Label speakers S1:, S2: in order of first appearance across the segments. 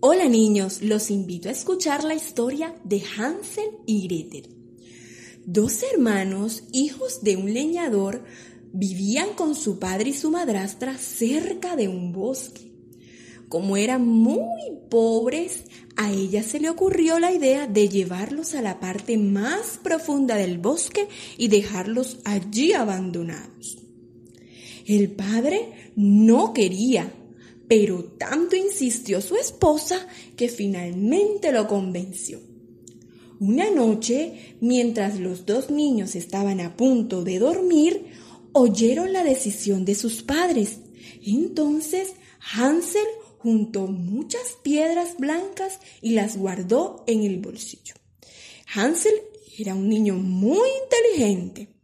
S1: Hola niños, los invito a escuchar la historia de Hansel y Gretel. Dos hermanos, hijos de un leñador, vivían con su padre y su madrastra cerca de un bosque. Como eran muy pobres, a ella se le ocurrió la idea de llevarlos a la parte más profunda del bosque y dejarlos allí abandonados. El padre no quería, pero tanto insistió su esposa que finalmente lo convenció. Una noche, mientras los dos niños estaban a punto de dormir, oyeron la decisión de sus padres. Entonces Hansel juntó muchas piedras blancas y las guardó en el bolsillo. Hansel era un niño muy inteligente.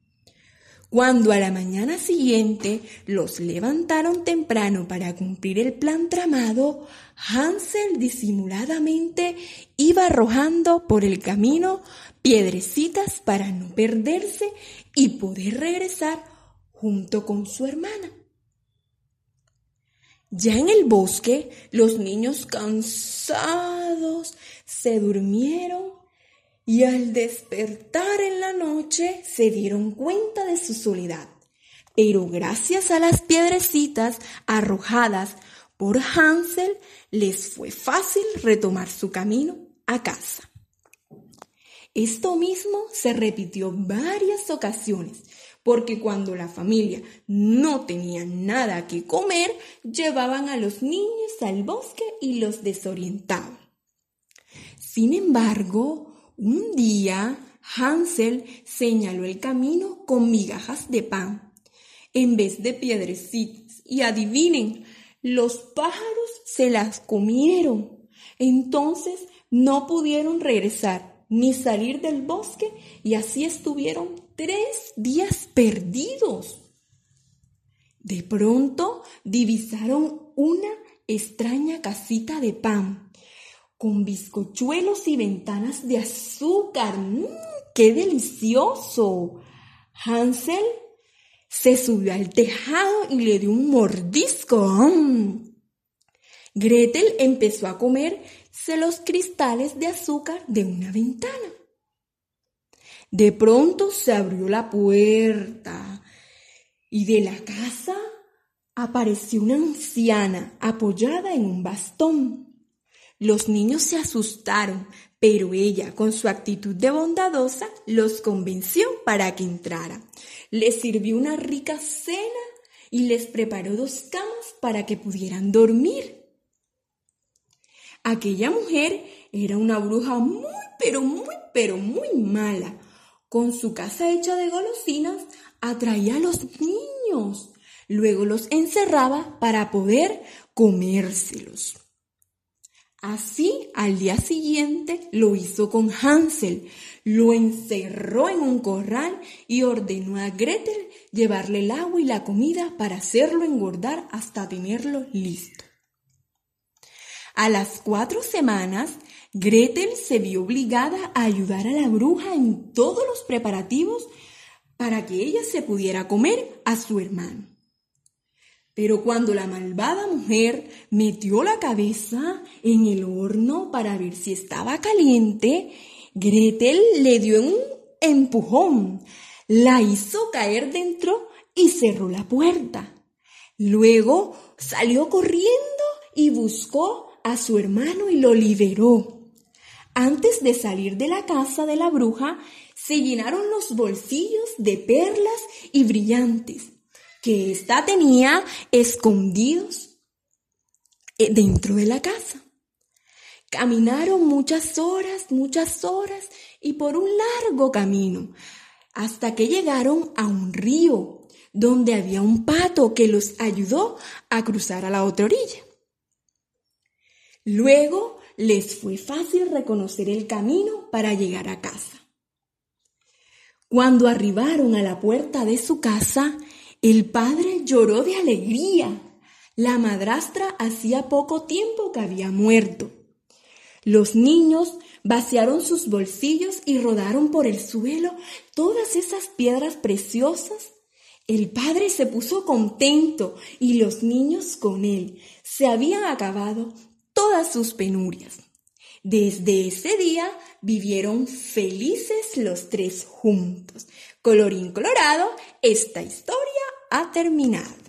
S1: Cuando a la mañana siguiente los levantaron temprano para cumplir el plan tramado, Hansel disimuladamente iba arrojando por el camino piedrecitas para no perderse y poder regresar junto con su hermana. Ya en el bosque, los niños cansados se durmieron y al despertar en la noche se dieron cuenta de su soledad. Pero gracias a las piedrecitas arrojadas por Hansel, les fue fácil retomar su camino a casa. Esto mismo se repitió varias ocasiones, porque cuando la familia no tenía nada que comer, llevaban a los niños al bosque y los desorientaban. Sin embargo, un día Hansel señaló el camino con migajas de pan en vez de piedrecitas y adivinen, los pájaros se las comieron. Entonces no pudieron regresar ni salir del bosque y así estuvieron tres días perdidos. De pronto divisaron una extraña casita de pan con bizcochuelos y ventanas de azúcar. ¡Mmm, ¡Qué delicioso! Hansel se subió al tejado y le dio un mordisco. ¡Mmm! Gretel empezó a comerse los cristales de azúcar de una ventana. De pronto se abrió la puerta y de la casa apareció una anciana apoyada en un bastón. Los niños se asustaron, pero ella, con su actitud de bondadosa, los convenció para que entraran. Les sirvió una rica cena y les preparó dos camas para que pudieran dormir. Aquella mujer era una bruja muy, pero muy, pero muy mala. Con su casa hecha de golosinas, atraía a los niños. Luego los encerraba para poder comérselos. Así, al día siguiente, lo hizo con Hansel. Lo encerró en un corral y ordenó a Gretel llevarle el agua y la comida para hacerlo engordar hasta tenerlo listo. A las cuatro semanas, Gretel se vio obligada a ayudar a la bruja en todos los preparativos para que ella se pudiera comer a su hermano. Pero cuando la malvada mujer metió la cabeza en el horno para ver si estaba caliente, Gretel le dio un empujón, la hizo caer dentro y cerró la puerta. Luego salió corriendo y buscó a su hermano y lo liberó. Antes de salir de la casa de la bruja, se llenaron los bolsillos de perlas y brillantes que ésta tenía escondidos eh, dentro de la casa. Caminaron muchas horas, muchas horas y por un largo camino, hasta que llegaron a un río donde había un pato que los ayudó a cruzar a la otra orilla. Luego les fue fácil reconocer el camino para llegar a casa. Cuando arribaron a la puerta de su casa, el padre lloró de alegría. La madrastra hacía poco tiempo que había muerto. Los niños vaciaron sus bolsillos y rodaron por el suelo todas esas piedras preciosas. El padre se puso contento y los niños con él. Se habían acabado todas sus penurias. Desde ese día vivieron felices los tres juntos. Colorín colorado, esta historia ha terminado.